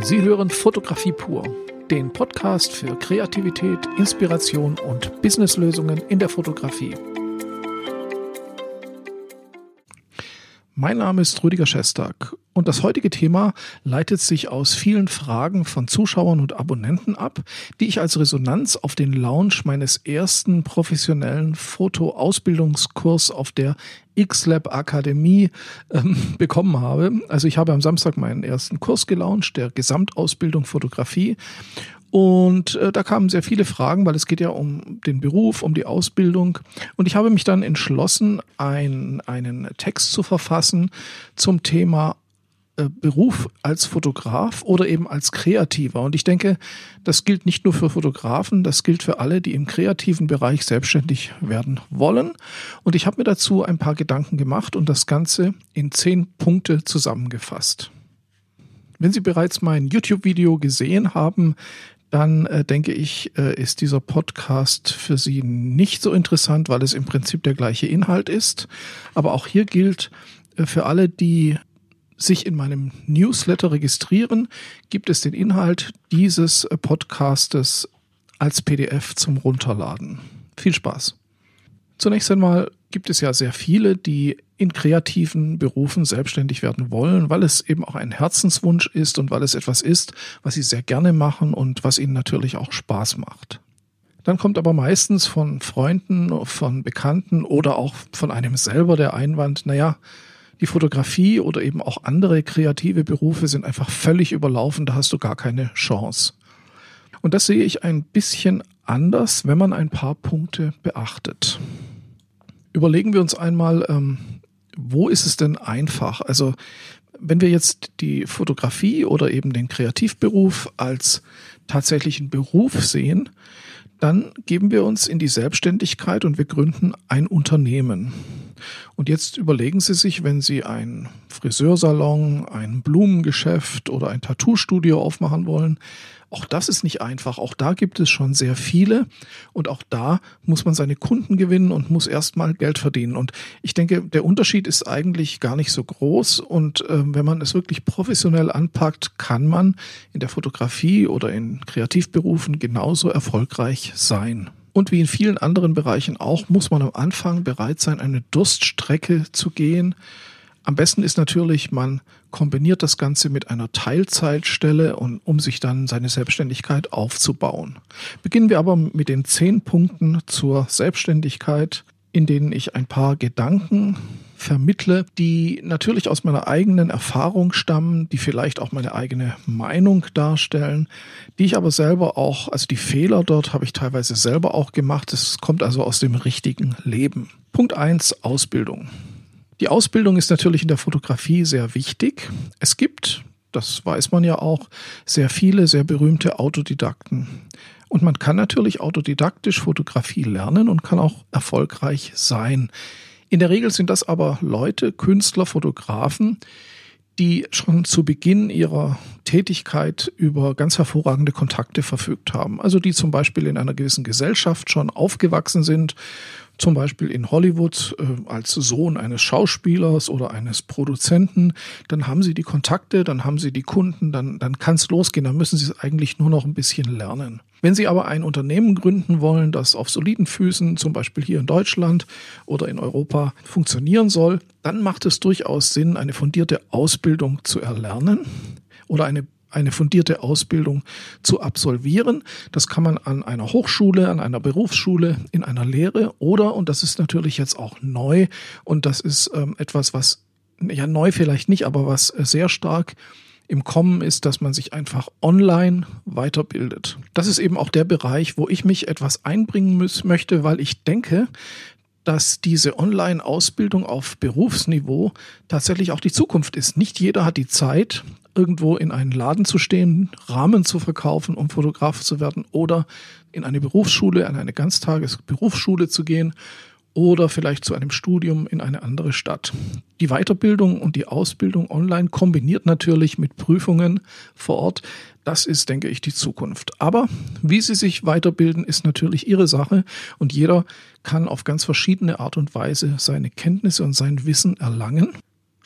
Sie hören Fotografie pur, den Podcast für Kreativität, Inspiration und Businesslösungen in der Fotografie. Mein Name ist Rüdiger Schestag und das heutige Thema leitet sich aus vielen Fragen von Zuschauern und Abonnenten ab, die ich als Resonanz auf den Launch meines ersten professionellen Fotoausbildungskurs auf der X-Lab Akademie ähm, bekommen habe. Also ich habe am Samstag meinen ersten Kurs gelauncht, der Gesamtausbildung Fotografie und äh, da kamen sehr viele Fragen, weil es geht ja um den Beruf, um die Ausbildung. Und ich habe mich dann entschlossen, ein, einen Text zu verfassen zum Thema Beruf als Fotograf oder eben als Kreativer. Und ich denke, das gilt nicht nur für Fotografen, das gilt für alle, die im kreativen Bereich selbstständig werden wollen. Und ich habe mir dazu ein paar Gedanken gemacht und das Ganze in zehn Punkte zusammengefasst. Wenn Sie bereits mein YouTube-Video gesehen haben, dann äh, denke ich, äh, ist dieser Podcast für Sie nicht so interessant, weil es im Prinzip der gleiche Inhalt ist. Aber auch hier gilt, äh, für alle, die sich in meinem Newsletter registrieren, gibt es den Inhalt dieses äh, Podcastes als PDF zum Runterladen. Viel Spaß. Zunächst einmal gibt es ja sehr viele, die in kreativen Berufen selbstständig werden wollen, weil es eben auch ein Herzenswunsch ist und weil es etwas ist, was sie sehr gerne machen und was ihnen natürlich auch Spaß macht. Dann kommt aber meistens von Freunden, von Bekannten oder auch von einem selber der Einwand, naja, die Fotografie oder eben auch andere kreative Berufe sind einfach völlig überlaufen, da hast du gar keine Chance. Und das sehe ich ein bisschen anders, wenn man ein paar Punkte beachtet. Überlegen wir uns einmal, ähm, wo ist es denn einfach? Also wenn wir jetzt die Fotografie oder eben den Kreativberuf als tatsächlichen Beruf sehen, dann geben wir uns in die Selbstständigkeit und wir gründen ein Unternehmen. Und jetzt überlegen Sie sich, wenn Sie ein Friseursalon, ein Blumengeschäft oder ein Tattoo-Studio aufmachen wollen, auch das ist nicht einfach. Auch da gibt es schon sehr viele und auch da muss man seine Kunden gewinnen und muss erstmal Geld verdienen. Und ich denke, der Unterschied ist eigentlich gar nicht so groß. Und äh, wenn man es wirklich professionell anpackt, kann man in der Fotografie oder in Kreativberufen genauso erfolgreich sein. Und wie in vielen anderen Bereichen auch, muss man am Anfang bereit sein, eine Durststrecke zu gehen. Am besten ist natürlich, man kombiniert das Ganze mit einer Teilzeitstelle, und, um sich dann seine Selbstständigkeit aufzubauen. Beginnen wir aber mit den zehn Punkten zur Selbstständigkeit, in denen ich ein paar Gedanken vermittle, die natürlich aus meiner eigenen Erfahrung stammen, die vielleicht auch meine eigene Meinung darstellen, die ich aber selber auch, also die Fehler dort habe ich teilweise selber auch gemacht. Es kommt also aus dem richtigen Leben. Punkt eins Ausbildung. Die Ausbildung ist natürlich in der Fotografie sehr wichtig. Es gibt, das weiß man ja auch, sehr viele, sehr berühmte Autodidakten. Und man kann natürlich autodidaktisch Fotografie lernen und kann auch erfolgreich sein. In der Regel sind das aber Leute, Künstler, Fotografen, die schon zu Beginn ihrer Tätigkeit über ganz hervorragende Kontakte verfügt haben. Also die zum Beispiel in einer gewissen Gesellschaft schon aufgewachsen sind zum Beispiel in Hollywood äh, als Sohn eines Schauspielers oder eines Produzenten, dann haben sie die Kontakte, dann haben sie die Kunden, dann, dann kann es losgehen, dann müssen sie es eigentlich nur noch ein bisschen lernen. Wenn Sie aber ein Unternehmen gründen wollen, das auf soliden Füßen, zum Beispiel hier in Deutschland oder in Europa, funktionieren soll, dann macht es durchaus Sinn, eine fundierte Ausbildung zu erlernen oder eine eine fundierte Ausbildung zu absolvieren. Das kann man an einer Hochschule, an einer Berufsschule, in einer Lehre oder, und das ist natürlich jetzt auch neu, und das ist ähm, etwas, was, ja neu vielleicht nicht, aber was sehr stark im Kommen ist, dass man sich einfach online weiterbildet. Das ist eben auch der Bereich, wo ich mich etwas einbringen muss, möchte, weil ich denke, dass diese Online-Ausbildung auf Berufsniveau tatsächlich auch die Zukunft ist. Nicht jeder hat die Zeit, irgendwo in einen Laden zu stehen, Rahmen zu verkaufen, um Fotograf zu werden oder in eine Berufsschule, an eine Ganztagesberufsschule zu gehen oder vielleicht zu einem Studium in eine andere Stadt. Die Weiterbildung und die Ausbildung online kombiniert natürlich mit Prüfungen vor Ort. Das ist, denke ich, die Zukunft. Aber wie Sie sich weiterbilden, ist natürlich Ihre Sache und jeder kann auf ganz verschiedene Art und Weise seine Kenntnisse und sein Wissen erlangen.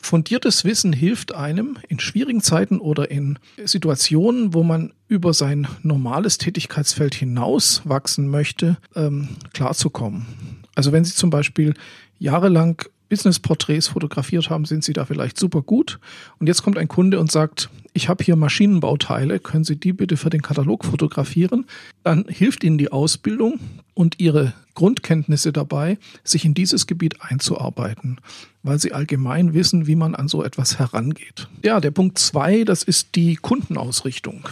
Fundiertes Wissen hilft einem in schwierigen Zeiten oder in Situationen, wo man über sein normales Tätigkeitsfeld hinaus wachsen möchte, ähm, klarzukommen. Also wenn Sie zum Beispiel jahrelang Business-Porträts fotografiert haben, sind Sie da vielleicht super gut. Und jetzt kommt ein Kunde und sagt, ich habe hier Maschinenbauteile, können Sie die bitte für den Katalog fotografieren? Dann hilft Ihnen die Ausbildung und Ihre Grundkenntnisse dabei, sich in dieses Gebiet einzuarbeiten, weil Sie allgemein wissen, wie man an so etwas herangeht. Ja, der Punkt zwei, das ist die Kundenausrichtung.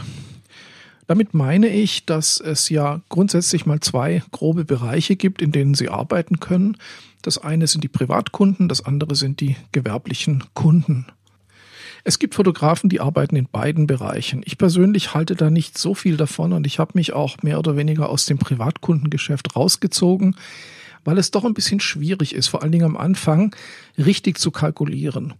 Damit meine ich, dass es ja grundsätzlich mal zwei grobe Bereiche gibt, in denen Sie arbeiten können. Das eine sind die Privatkunden, das andere sind die gewerblichen Kunden. Es gibt Fotografen, die arbeiten in beiden Bereichen. Ich persönlich halte da nicht so viel davon und ich habe mich auch mehr oder weniger aus dem Privatkundengeschäft rausgezogen, weil es doch ein bisschen schwierig ist, vor allen Dingen am Anfang richtig zu kalkulieren.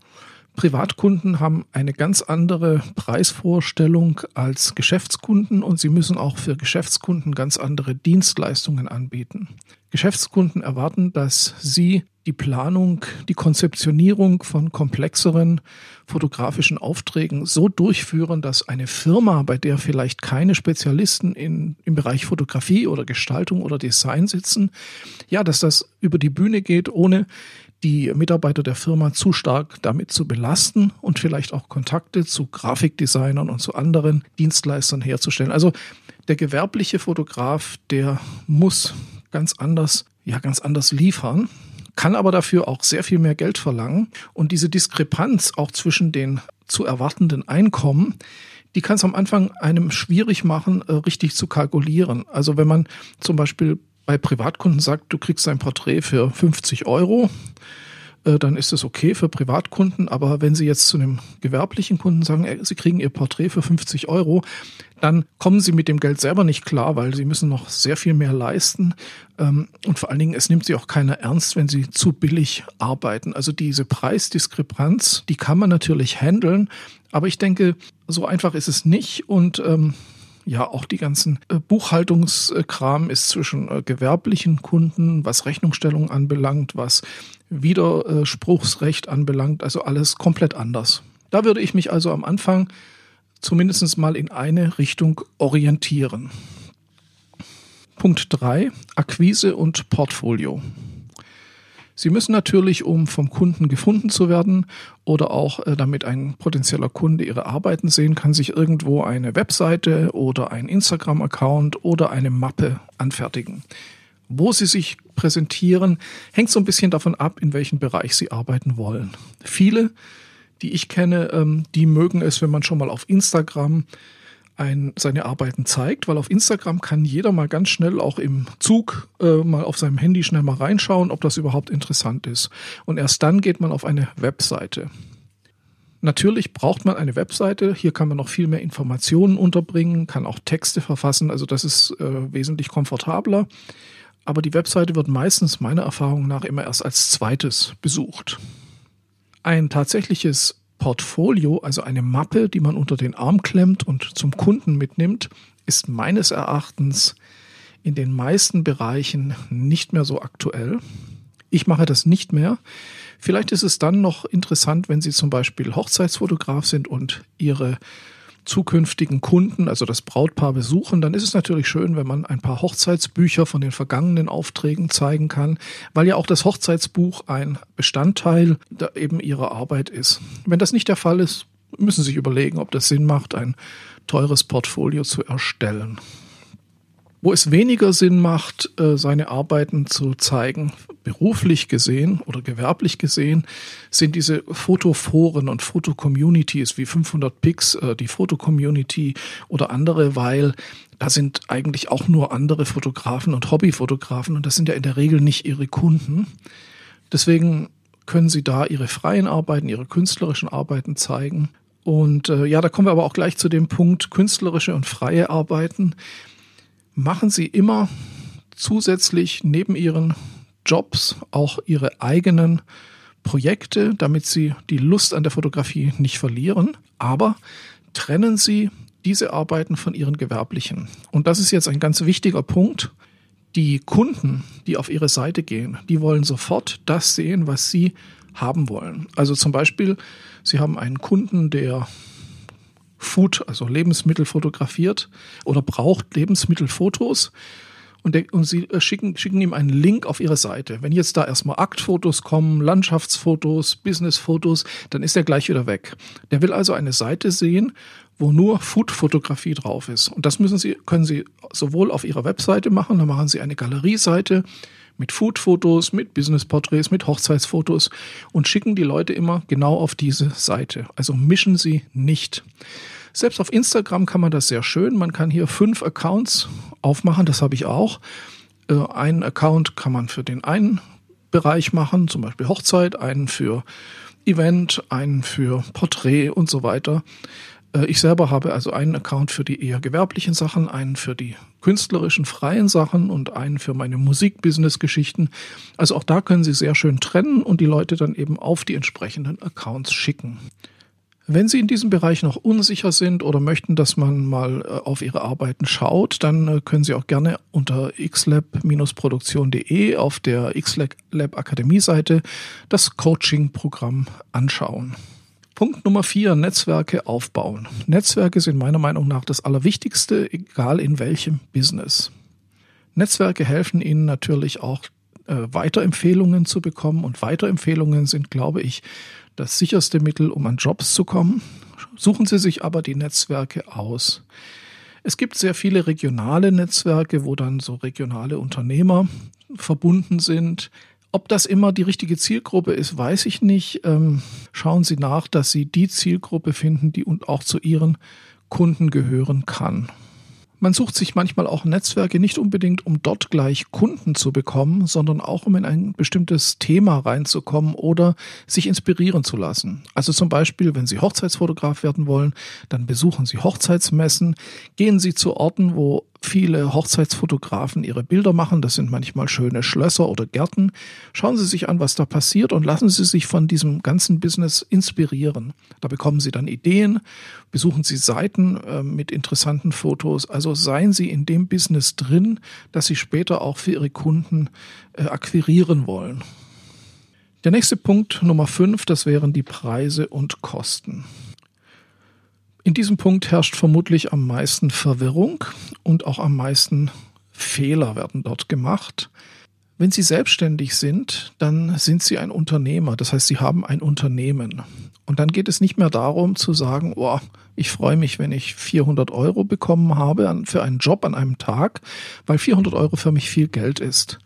Privatkunden haben eine ganz andere Preisvorstellung als Geschäftskunden und sie müssen auch für Geschäftskunden ganz andere Dienstleistungen anbieten. Geschäftskunden erwarten, dass sie die Planung, die Konzeptionierung von komplexeren fotografischen Aufträgen so durchführen, dass eine Firma, bei der vielleicht keine Spezialisten in, im Bereich Fotografie oder Gestaltung oder Design sitzen, ja, dass das über die Bühne geht, ohne die Mitarbeiter der Firma zu stark damit zu belasten und vielleicht auch Kontakte zu Grafikdesignern und zu anderen Dienstleistern herzustellen. Also der gewerbliche Fotograf, der muss ganz anders, ja, ganz anders liefern kann aber dafür auch sehr viel mehr Geld verlangen. Und diese Diskrepanz auch zwischen den zu erwartenden Einkommen, die kann es am Anfang einem schwierig machen, äh, richtig zu kalkulieren. Also wenn man zum Beispiel bei Privatkunden sagt, du kriegst ein Porträt für 50 Euro, äh, dann ist es okay für Privatkunden. Aber wenn Sie jetzt zu einem gewerblichen Kunden sagen, äh, Sie kriegen Ihr Porträt für 50 Euro, dann kommen Sie mit dem Geld selber nicht klar, weil Sie müssen noch sehr viel mehr leisten. Ähm, und vor allen Dingen, es nimmt Sie auch keiner ernst, wenn Sie zu billig arbeiten. Also diese Preisdiskrepanz, die kann man natürlich handeln. Aber ich denke, so einfach ist es nicht. Und ähm, ja, auch die ganzen äh, Buchhaltungskram ist zwischen äh, gewerblichen Kunden, was Rechnungsstellung anbelangt, was Widerspruchsrecht anbelangt, also alles komplett anders. Da würde ich mich also am Anfang zumindest mal in eine Richtung orientieren. Punkt 3, Akquise und Portfolio. Sie müssen natürlich, um vom Kunden gefunden zu werden oder auch äh, damit ein potenzieller Kunde Ihre Arbeiten sehen kann, sich irgendwo eine Webseite oder ein Instagram-Account oder eine Mappe anfertigen. Wo Sie sich präsentieren, hängt so ein bisschen davon ab, in welchem Bereich Sie arbeiten wollen. Viele, die ich kenne, ähm, die mögen es, wenn man schon mal auf Instagram ein, seine Arbeiten zeigt, weil auf Instagram kann jeder mal ganz schnell auch im Zug äh, mal auf seinem Handy schnell mal reinschauen, ob das überhaupt interessant ist. Und erst dann geht man auf eine Webseite. Natürlich braucht man eine Webseite. Hier kann man noch viel mehr Informationen unterbringen, kann auch Texte verfassen. Also das ist äh, wesentlich komfortabler. Aber die Webseite wird meistens meiner Erfahrung nach immer erst als zweites besucht. Ein tatsächliches Portfolio, also eine Mappe, die man unter den Arm klemmt und zum Kunden mitnimmt, ist meines Erachtens in den meisten Bereichen nicht mehr so aktuell. Ich mache das nicht mehr. Vielleicht ist es dann noch interessant, wenn Sie zum Beispiel Hochzeitsfotograf sind und Ihre zukünftigen Kunden, also das Brautpaar besuchen, dann ist es natürlich schön, wenn man ein paar Hochzeitsbücher von den vergangenen Aufträgen zeigen kann, weil ja auch das Hochzeitsbuch ein Bestandteil eben ihrer Arbeit ist. Wenn das nicht der Fall ist, müssen Sie sich überlegen, ob das Sinn macht, ein teures Portfolio zu erstellen. Wo es weniger Sinn macht, äh, seine Arbeiten zu zeigen, beruflich gesehen oder gewerblich gesehen, sind diese Fotoforen und Fotocommunities wie 500 Pix, äh, die Fotocommunity oder andere, weil da sind eigentlich auch nur andere Fotografen und Hobbyfotografen und das sind ja in der Regel nicht ihre Kunden. Deswegen können sie da ihre freien Arbeiten, ihre künstlerischen Arbeiten zeigen. Und äh, ja, da kommen wir aber auch gleich zu dem Punkt künstlerische und freie Arbeiten machen Sie immer zusätzlich neben Ihren Jobs auch Ihre eigenen Projekte, damit Sie die Lust an der Fotografie nicht verlieren. Aber trennen Sie diese Arbeiten von Ihren gewerblichen. Und das ist jetzt ein ganz wichtiger Punkt. Die Kunden, die auf Ihre Seite gehen, die wollen sofort das sehen, was Sie haben wollen. Also zum Beispiel, Sie haben einen Kunden, der Food, also Lebensmittel fotografiert oder braucht Lebensmittelfotos und, der, und sie äh, schicken, schicken ihm einen Link auf ihre Seite. Wenn jetzt da erstmal Aktfotos kommen, Landschaftsfotos, Businessfotos, dann ist er gleich wieder weg. Der will also eine Seite sehen, wo nur Food-Fotografie drauf ist. Und das müssen Sie, können Sie sowohl auf Ihrer Webseite machen, dann machen Sie eine Galerieseite mit Food-Fotos, mit Business-Porträts, mit Hochzeitsfotos und schicken die Leute immer genau auf diese Seite. Also mischen Sie nicht. Selbst auf Instagram kann man das sehr schön. Man kann hier fünf Accounts aufmachen, das habe ich auch. Äh, einen Account kann man für den einen Bereich machen, zum Beispiel Hochzeit, einen für Event, einen für Porträt und so weiter. Äh, ich selber habe also einen Account für die eher gewerblichen Sachen, einen für die künstlerischen freien Sachen und einen für meine Musik-Business-Geschichten. Also auch da können Sie sehr schön trennen und die Leute dann eben auf die entsprechenden Accounts schicken. Wenn Sie in diesem Bereich noch unsicher sind oder möchten, dass man mal äh, auf Ihre Arbeiten schaut, dann äh, können Sie auch gerne unter xlab-produktion.de auf der xlab Akademie Seite das Coaching-Programm anschauen. Punkt Nummer vier, Netzwerke aufbauen. Netzwerke sind meiner Meinung nach das Allerwichtigste, egal in welchem Business. Netzwerke helfen Ihnen natürlich auch äh, Weiterempfehlungen zu bekommen und Weiterempfehlungen sind, glaube ich, das sicherste Mittel, um an Jobs zu kommen. Suchen Sie sich aber die Netzwerke aus. Es gibt sehr viele regionale Netzwerke, wo dann so regionale Unternehmer verbunden sind. Ob das immer die richtige Zielgruppe ist, weiß ich nicht. Ähm, schauen Sie nach, dass Sie die Zielgruppe finden, die und auch zu Ihren Kunden gehören kann. Man sucht sich manchmal auch Netzwerke nicht unbedingt, um dort gleich Kunden zu bekommen, sondern auch um in ein bestimmtes Thema reinzukommen oder sich inspirieren zu lassen. Also zum Beispiel, wenn Sie Hochzeitsfotograf werden wollen, dann besuchen Sie Hochzeitsmessen, gehen Sie zu Orten, wo viele Hochzeitsfotografen ihre Bilder machen. Das sind manchmal schöne Schlösser oder Gärten. Schauen Sie sich an, was da passiert und lassen Sie sich von diesem ganzen Business inspirieren. Da bekommen Sie dann Ideen, besuchen Sie Seiten äh, mit interessanten Fotos. Also seien Sie in dem Business drin, dass Sie später auch für Ihre Kunden äh, akquirieren wollen. Der nächste Punkt, Nummer fünf, das wären die Preise und Kosten. In diesem Punkt herrscht vermutlich am meisten Verwirrung und auch am meisten Fehler werden dort gemacht. Wenn Sie selbstständig sind, dann sind Sie ein Unternehmer. Das heißt, Sie haben ein Unternehmen. Und dann geht es nicht mehr darum zu sagen, oh, ich freue mich, wenn ich 400 Euro bekommen habe für einen Job an einem Tag, weil 400 Euro für mich viel Geld ist.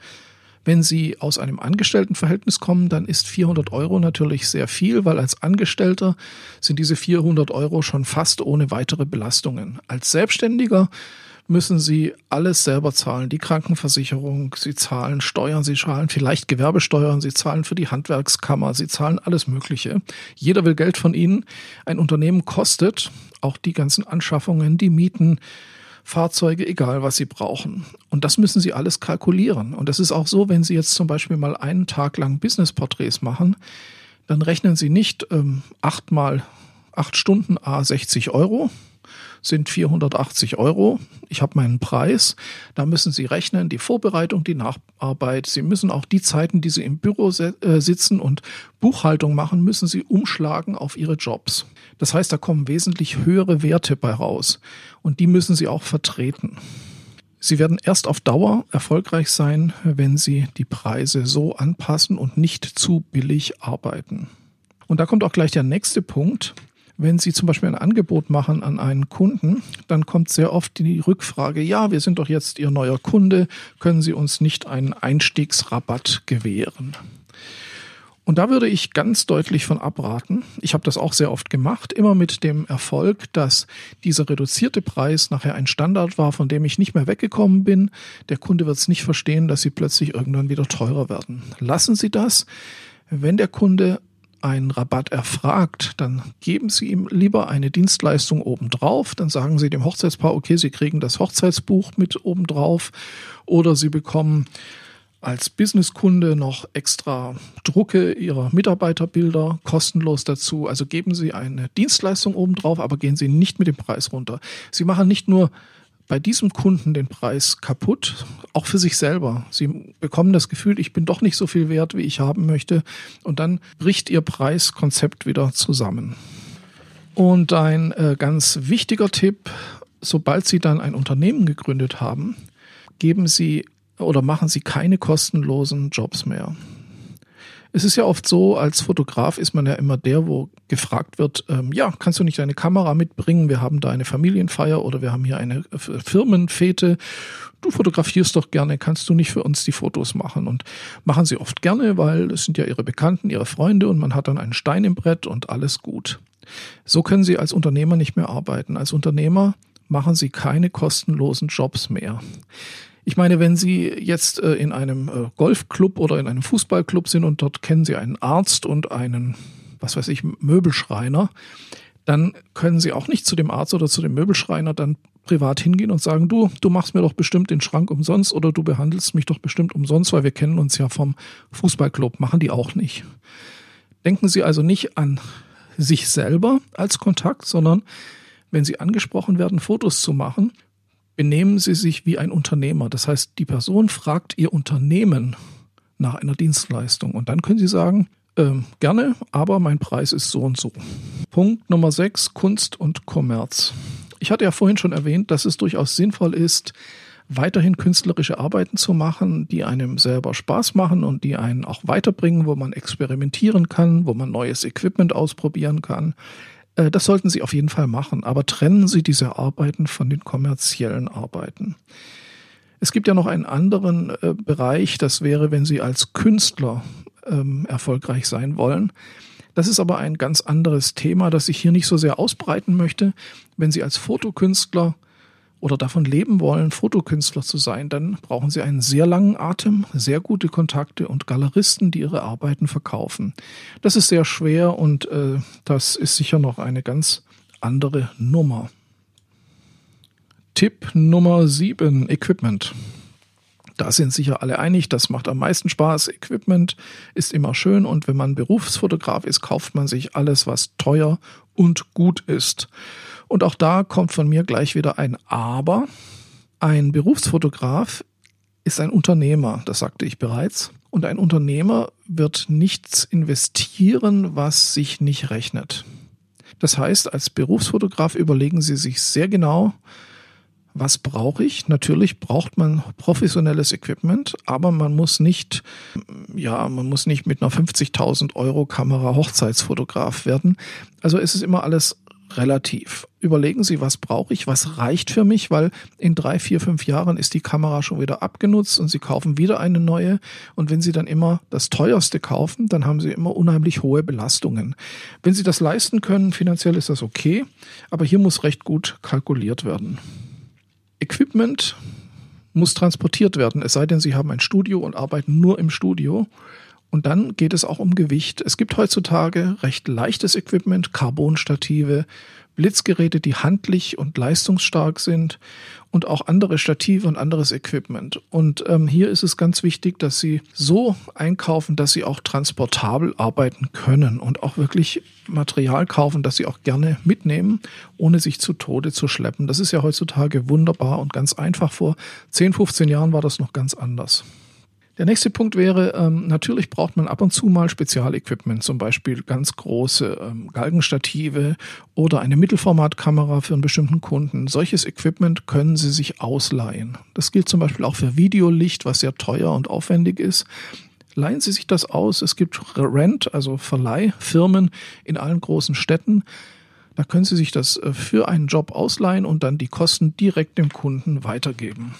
Wenn Sie aus einem Angestelltenverhältnis kommen, dann ist 400 Euro natürlich sehr viel, weil als Angestellter sind diese 400 Euro schon fast ohne weitere Belastungen. Als Selbstständiger müssen Sie alles selber zahlen. Die Krankenversicherung, Sie zahlen Steuern, Sie zahlen vielleicht Gewerbesteuern, Sie zahlen für die Handwerkskammer, Sie zahlen alles Mögliche. Jeder will Geld von Ihnen. Ein Unternehmen kostet auch die ganzen Anschaffungen, die Mieten, Fahrzeuge, egal was sie brauchen. Und das müssen sie alles kalkulieren. Und das ist auch so, wenn Sie jetzt zum Beispiel mal einen Tag lang Business-Porträts machen, dann rechnen Sie nicht ähm, acht mal acht Stunden A 60 Euro, sind 480 Euro. Ich habe meinen Preis. Da müssen Sie rechnen, die Vorbereitung, die Nacharbeit. Sie müssen auch die Zeiten, die Sie im Büro äh, sitzen und Buchhaltung machen, müssen Sie umschlagen auf Ihre Jobs. Das heißt, da kommen wesentlich höhere Werte bei raus. Und die müssen Sie auch vertreten. Sie werden erst auf Dauer erfolgreich sein, wenn Sie die Preise so anpassen und nicht zu billig arbeiten. Und da kommt auch gleich der nächste Punkt. Wenn Sie zum Beispiel ein Angebot machen an einen Kunden, dann kommt sehr oft die Rückfrage, ja, wir sind doch jetzt Ihr neuer Kunde, können Sie uns nicht einen Einstiegsrabatt gewähren? Und da würde ich ganz deutlich von abraten. Ich habe das auch sehr oft gemacht, immer mit dem Erfolg, dass dieser reduzierte Preis nachher ein Standard war, von dem ich nicht mehr weggekommen bin. Der Kunde wird es nicht verstehen, dass sie plötzlich irgendwann wieder teurer werden. Lassen Sie das. Wenn der Kunde einen Rabatt erfragt, dann geben Sie ihm lieber eine Dienstleistung obendrauf. Dann sagen Sie dem Hochzeitspaar, okay, Sie kriegen das Hochzeitsbuch mit obendrauf oder Sie bekommen als Businesskunde noch extra Drucke Ihrer Mitarbeiterbilder kostenlos dazu. Also geben Sie eine Dienstleistung obendrauf, aber gehen Sie nicht mit dem Preis runter. Sie machen nicht nur bei diesem Kunden den Preis kaputt, auch für sich selber. Sie bekommen das Gefühl, ich bin doch nicht so viel wert, wie ich haben möchte. Und dann bricht Ihr Preiskonzept wieder zusammen. Und ein äh, ganz wichtiger Tipp, sobald Sie dann ein Unternehmen gegründet haben, geben Sie oder machen Sie keine kostenlosen Jobs mehr. Es ist ja oft so, als Fotograf ist man ja immer der, wo gefragt wird, ähm, ja, kannst du nicht deine Kamera mitbringen? Wir haben da eine Familienfeier oder wir haben hier eine Firmenfete. Du fotografierst doch gerne, kannst du nicht für uns die Fotos machen? Und machen sie oft gerne, weil es sind ja ihre Bekannten, ihre Freunde und man hat dann einen Stein im Brett und alles gut. So können sie als Unternehmer nicht mehr arbeiten. Als Unternehmer machen sie keine kostenlosen Jobs mehr. Ich meine, wenn Sie jetzt äh, in einem äh, Golfclub oder in einem Fußballclub sind und dort kennen Sie einen Arzt und einen, was weiß ich, Möbelschreiner, dann können Sie auch nicht zu dem Arzt oder zu dem Möbelschreiner dann privat hingehen und sagen, du, du machst mir doch bestimmt den Schrank umsonst oder du behandelst mich doch bestimmt umsonst, weil wir kennen uns ja vom Fußballclub. Machen die auch nicht. Denken Sie also nicht an sich selber als Kontakt, sondern wenn Sie angesprochen werden, Fotos zu machen, benehmen Sie sich wie ein Unternehmer. Das heißt, die Person fragt Ihr Unternehmen nach einer Dienstleistung und dann können Sie sagen, äh, gerne, aber mein Preis ist so und so. Punkt Nummer 6, Kunst und Kommerz. Ich hatte ja vorhin schon erwähnt, dass es durchaus sinnvoll ist, weiterhin künstlerische Arbeiten zu machen, die einem selber Spaß machen und die einen auch weiterbringen, wo man experimentieren kann, wo man neues Equipment ausprobieren kann. Äh, das sollten Sie auf jeden Fall machen, aber trennen Sie diese Arbeiten von den kommerziellen Arbeiten. Es gibt ja noch einen anderen äh, Bereich, das wäre, wenn Sie als Künstler ähm, erfolgreich sein wollen. Das ist aber ein ganz anderes Thema, das ich hier nicht so sehr ausbreiten möchte. Wenn Sie als Fotokünstler oder davon leben wollen, Fotokünstler zu sein, dann brauchen sie einen sehr langen Atem, sehr gute Kontakte und Galeristen, die ihre Arbeiten verkaufen. Das ist sehr schwer und äh, das ist sicher noch eine ganz andere Nummer. Tipp Nummer 7, Equipment. Da sind sicher alle einig, das macht am meisten Spaß. Equipment ist immer schön und wenn man Berufsfotograf ist, kauft man sich alles, was teuer und gut ist. Und auch da kommt von mir gleich wieder ein Aber. Ein Berufsfotograf ist ein Unternehmer, das sagte ich bereits. Und ein Unternehmer wird nichts investieren, was sich nicht rechnet. Das heißt, als Berufsfotograf überlegen Sie sich sehr genau, was brauche ich? Natürlich braucht man professionelles Equipment, aber man muss nicht, ja, man muss nicht mit einer 50.000 Euro Kamera Hochzeitsfotograf werden. Also es ist immer alles relativ. Überlegen Sie, was brauche ich, was reicht für mich, weil in drei, vier, fünf Jahren ist die Kamera schon wieder abgenutzt und Sie kaufen wieder eine neue. Und wenn Sie dann immer das teuerste kaufen, dann haben Sie immer unheimlich hohe Belastungen. Wenn Sie das leisten können, finanziell ist das okay, aber hier muss recht gut kalkuliert werden. Equipment muss transportiert werden, es sei denn, Sie haben ein Studio und arbeiten nur im Studio. Und dann geht es auch um Gewicht. Es gibt heutzutage recht leichtes Equipment, Carbonstative, Blitzgeräte, die handlich und leistungsstark sind und auch andere Stative und anderes Equipment. Und ähm, hier ist es ganz wichtig, dass Sie so einkaufen, dass Sie auch transportabel arbeiten können und auch wirklich Material kaufen, das Sie auch gerne mitnehmen, ohne sich zu Tode zu schleppen. Das ist ja heutzutage wunderbar und ganz einfach. Vor 10, 15 Jahren war das noch ganz anders. Der nächste Punkt wäre, ähm, natürlich braucht man ab und zu mal Spezialequipment, zum Beispiel ganz große ähm, Galgenstative oder eine Mittelformatkamera für einen bestimmten Kunden. Solches Equipment können Sie sich ausleihen. Das gilt zum Beispiel auch für Videolicht, was sehr teuer und aufwendig ist. Leihen Sie sich das aus. Es gibt Rent, also Verleihfirmen in allen großen Städten. Da können Sie sich das äh, für einen Job ausleihen und dann die Kosten direkt dem Kunden weitergeben.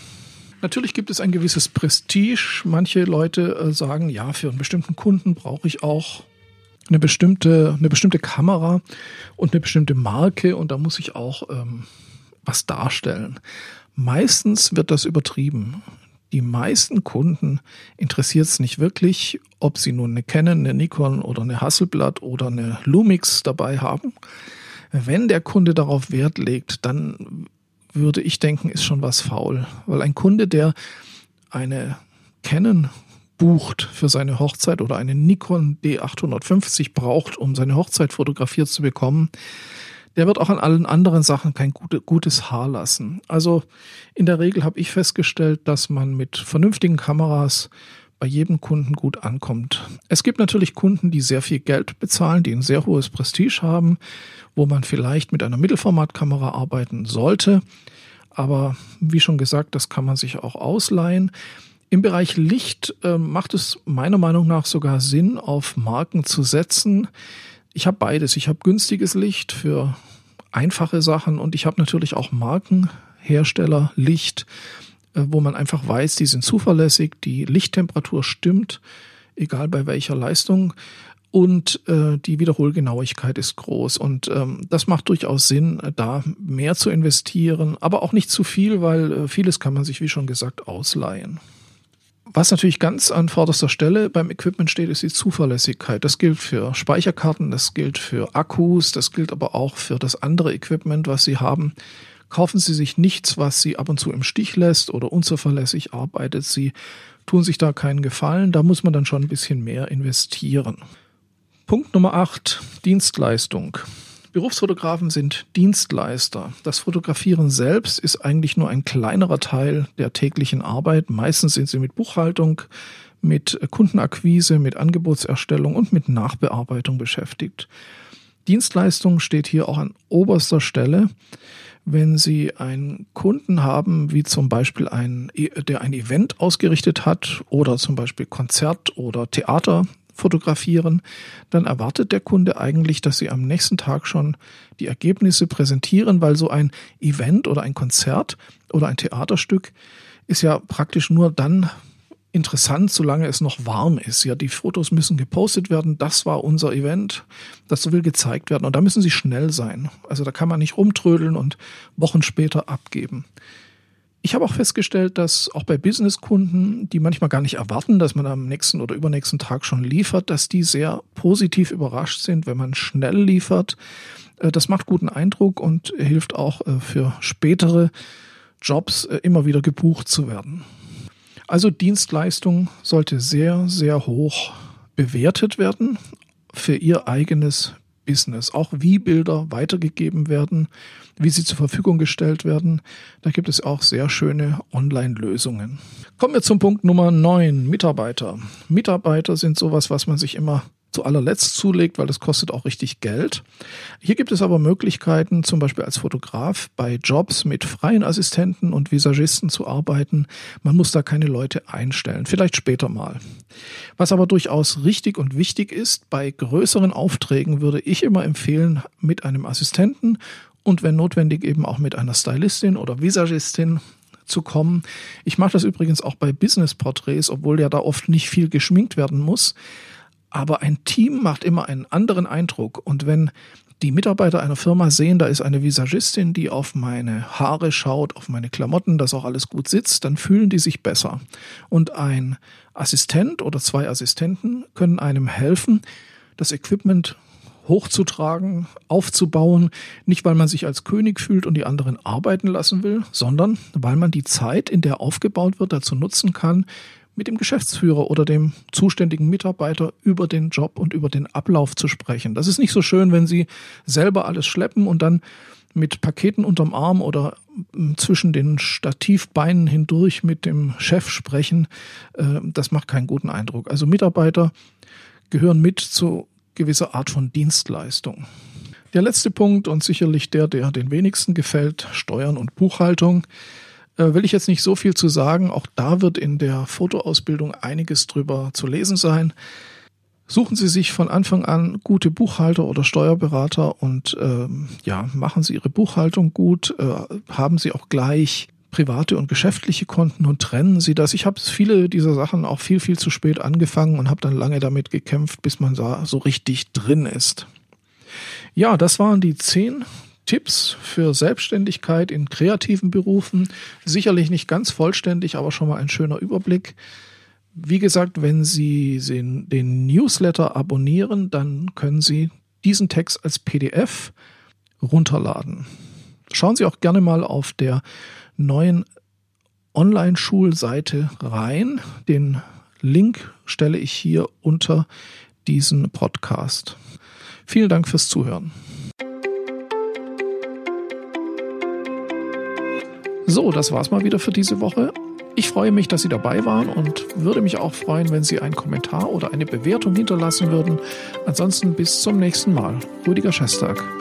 Natürlich gibt es ein gewisses Prestige. Manche Leute äh, sagen, ja, für einen bestimmten Kunden brauche ich auch eine bestimmte, eine bestimmte Kamera und eine bestimmte Marke und da muss ich auch ähm, was darstellen. Meistens wird das übertrieben. Die meisten Kunden interessiert es nicht wirklich, ob sie nun eine Canon, eine Nikon oder eine Hasselblad oder eine Lumix dabei haben. Wenn der Kunde darauf Wert legt, dann würde ich denken, ist schon was faul. Weil ein Kunde, der eine Canon bucht für seine Hochzeit oder eine Nikon D850 braucht, um seine Hochzeit fotografiert zu bekommen, der wird auch an allen anderen Sachen kein gute, gutes Haar lassen. Also in der Regel habe ich festgestellt, dass man mit vernünftigen Kameras bei jedem Kunden gut ankommt. Es gibt natürlich Kunden, die sehr viel Geld bezahlen, die ein sehr hohes Prestige haben, wo man vielleicht mit einer Mittelformatkamera arbeiten sollte. Aber wie schon gesagt, das kann man sich auch ausleihen. Im Bereich Licht äh, macht es meiner Meinung nach sogar Sinn, auf Marken zu setzen. Ich habe beides. Ich habe günstiges Licht für einfache Sachen und ich habe natürlich auch Markenhersteller Licht wo man einfach weiß, die sind zuverlässig, die Lichttemperatur stimmt, egal bei welcher Leistung. Und äh, die Wiederholgenauigkeit ist groß. Und ähm, das macht durchaus Sinn, da mehr zu investieren, aber auch nicht zu viel, weil äh, vieles kann man sich, wie schon gesagt, ausleihen. Was natürlich ganz an vorderster Stelle beim Equipment steht, ist die Zuverlässigkeit. Das gilt für Speicherkarten, das gilt für Akkus, das gilt aber auch für das andere Equipment, was Sie haben. Kaufen Sie sich nichts, was Sie ab und zu im Stich lässt oder unzuverlässig arbeitet. Sie tun sich da keinen Gefallen. Da muss man dann schon ein bisschen mehr investieren. Punkt Nummer 8. Dienstleistung. Berufsfotografen sind Dienstleister. Das Fotografieren selbst ist eigentlich nur ein kleinerer Teil der täglichen Arbeit. Meistens sind sie mit Buchhaltung, mit Kundenakquise, mit Angebotserstellung und mit Nachbearbeitung beschäftigt. Dienstleistung steht hier auch an oberster Stelle wenn Sie einen Kunden haben, wie zum Beispiel ein, der ein Event ausgerichtet hat oder zum Beispiel Konzert oder Theater fotografieren, dann erwartet der Kunde eigentlich, dass Sie am nächsten Tag schon die Ergebnisse präsentieren, weil so ein Event oder ein Konzert oder ein Theaterstück ist ja praktisch nur dann interessant, solange es noch warm ist. Ja, die Fotos müssen gepostet werden. Das war unser Event. Das will gezeigt werden. Und da müssen sie schnell sein. Also da kann man nicht rumtrödeln und Wochen später abgeben. Ich habe auch festgestellt, dass auch bei Businesskunden, die manchmal gar nicht erwarten, dass man am nächsten oder übernächsten Tag schon liefert, dass die sehr positiv überrascht sind, wenn man schnell liefert. Äh, das macht guten Eindruck und hilft auch äh, für spätere Jobs äh, immer wieder gebucht zu werden. Also Dienstleistung sollte sehr, sehr hoch bewertet werden für ihr eigenes Business. Auch wie Bilder weitergegeben werden, wie sie zur Verfügung gestellt werden. Da gibt es auch sehr schöne Online-Lösungen. Kommen wir zum Punkt Nummer 9, Mitarbeiter. Mitarbeiter sind sowas, was man sich immer zu allerletzt zulegt, weil das kostet auch richtig Geld. Hier gibt es aber Möglichkeiten, zum Beispiel als Fotograf bei Jobs mit freien Assistenten und Visagisten zu arbeiten. Man muss da keine Leute einstellen, vielleicht später mal. Was aber durchaus richtig und wichtig ist, bei größeren Aufträgen würde ich immer empfehlen, mit einem Assistenten und wenn notwendig eben auch mit einer Stylistin oder Visagistin zu kommen. Ich mache das übrigens auch bei Business-Porträts, obwohl ja da oft nicht viel geschminkt werden muss. Aber ein Team macht immer einen anderen Eindruck. Und wenn die Mitarbeiter einer Firma sehen, da ist eine Visagistin, die auf meine Haare schaut, auf meine Klamotten, dass auch alles gut sitzt, dann fühlen die sich besser. Und ein Assistent oder zwei Assistenten können einem helfen, das Equipment hochzutragen, aufzubauen, nicht weil man sich als König fühlt und die anderen arbeiten lassen will, sondern weil man die Zeit, in der aufgebaut wird, dazu nutzen kann, mit dem Geschäftsführer oder dem zuständigen Mitarbeiter über den Job und über den Ablauf zu sprechen. Das ist nicht so schön, wenn Sie selber alles schleppen und dann mit Paketen unterm Arm oder ähm, zwischen den Stativbeinen hindurch mit dem Chef sprechen. Äh, das macht keinen guten Eindruck. Also Mitarbeiter gehören mit zu gewisser Art von Dienstleistung. Der letzte Punkt und sicherlich der, der den wenigsten gefällt, Steuern und Buchhaltung. Äh, will ich jetzt nicht so viel zu sagen. Auch da wird in der Fotoausbildung einiges drüber zu lesen sein. Suchen Sie sich von Anfang an gute Buchhalter oder Steuerberater und ähm, ja, machen Sie Ihre Buchhaltung gut, äh, haben Sie auch gleich private und geschäftliche Konten und trennen Sie das. Ich habe viele dieser Sachen auch viel, viel zu spät angefangen und habe dann lange damit gekämpft, bis man da so richtig drin ist. Ja, das waren die zehn Tipps für Selbstständigkeit in kreativen Berufen. Sicherlich nicht ganz vollständig, aber schon mal ein schöner Überblick. Wie gesagt, wenn Sie den Newsletter abonnieren, dann können Sie diesen Text als PDF runterladen. Schauen Sie auch gerne mal auf der neuen Online-Schulseite rein. Den Link stelle ich hier unter diesen Podcast. Vielen Dank fürs Zuhören. So, das war's mal wieder für diese Woche. Ich freue mich, dass Sie dabei waren und würde mich auch freuen, wenn Sie einen Kommentar oder eine Bewertung hinterlassen würden. Ansonsten bis zum nächsten Mal. Rüdiger Schestag.